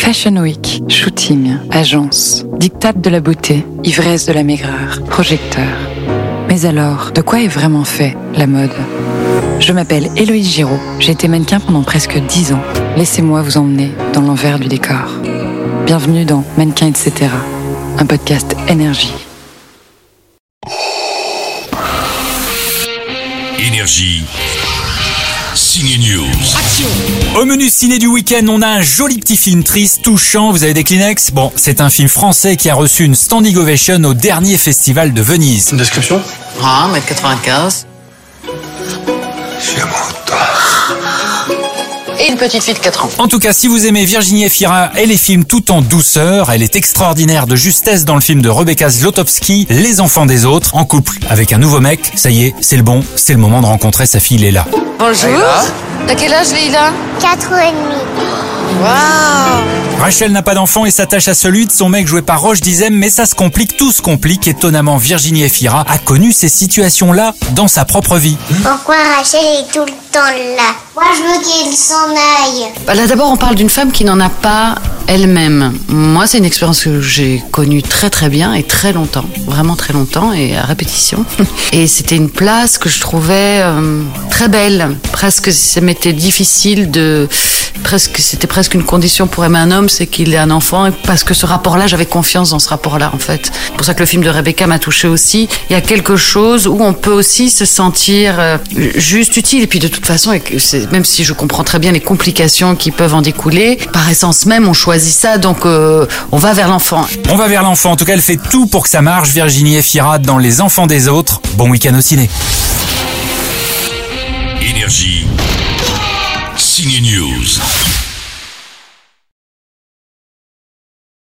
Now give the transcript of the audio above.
Fashion Week, shooting, agence, dictate de la beauté, ivresse de la maigreur, projecteur. Mais alors, de quoi est vraiment fait la mode? Je m'appelle Héloïse Giraud, j'ai été mannequin pendant presque 10 ans. Laissez-moi vous emmener dans l'envers du décor. Bienvenue dans Mannequin etc., un podcast énergie. Énergie. Signe News. Au menu ciné du week-end, on a un joli petit film triste, touchant. Vous avez des Kleenex? Bon, c'est un film français qui a reçu une standing ovation au dernier festival de Venise. Une description? Ah, 1m95. Une petite fille de 4 ans. En tout cas, si vous aimez Virginie Efira et les films tout en douceur, elle est extraordinaire de justesse dans le film de Rebecca Zlotowski, Les enfants des autres, en couple avec un nouveau mec. Ça y est, c'est le bon, c'est le moment de rencontrer sa fille Léla. Bonjour. T'as quel âge, Leïla 4 ans et demi. Waouh Rachel n'a pas d'enfant et s'attache à celui de son mec joué par Roche Dizem, mais ça se complique, tout se complique. Étonnamment, Virginie Efira a connu ces situations-là dans sa propre vie. Pourquoi Rachel est tout le temps là? Moi, je veux qu'il s'en aille. Bah Là, d'abord, on parle d'une femme qui n'en a pas elle-même. Moi, c'est une expérience que j'ai connue très très bien et très longtemps, vraiment très longtemps et à répétition. Et c'était une place que je trouvais euh, très belle. Presque, ça m'était difficile de, presque, c'était presque une condition pour aimer un homme, c'est qu'il ait un enfant. Parce que ce rapport-là, j'avais confiance dans ce rapport-là, en fait. C'est pour ça que le film de Rebecca m'a touché aussi. Il y a quelque chose où on peut aussi se sentir euh, juste utile. Et puis de toute façon, et que c'est- même si je comprends très bien les complications qui peuvent en découler, par essence même, on choisit ça, donc euh, on va vers l'enfant. On va vers l'enfant, en tout cas elle fait tout pour que ça marche, Virginie Efira dans Les enfants des autres. Bon week-end au ciné. Énergie. Cine News.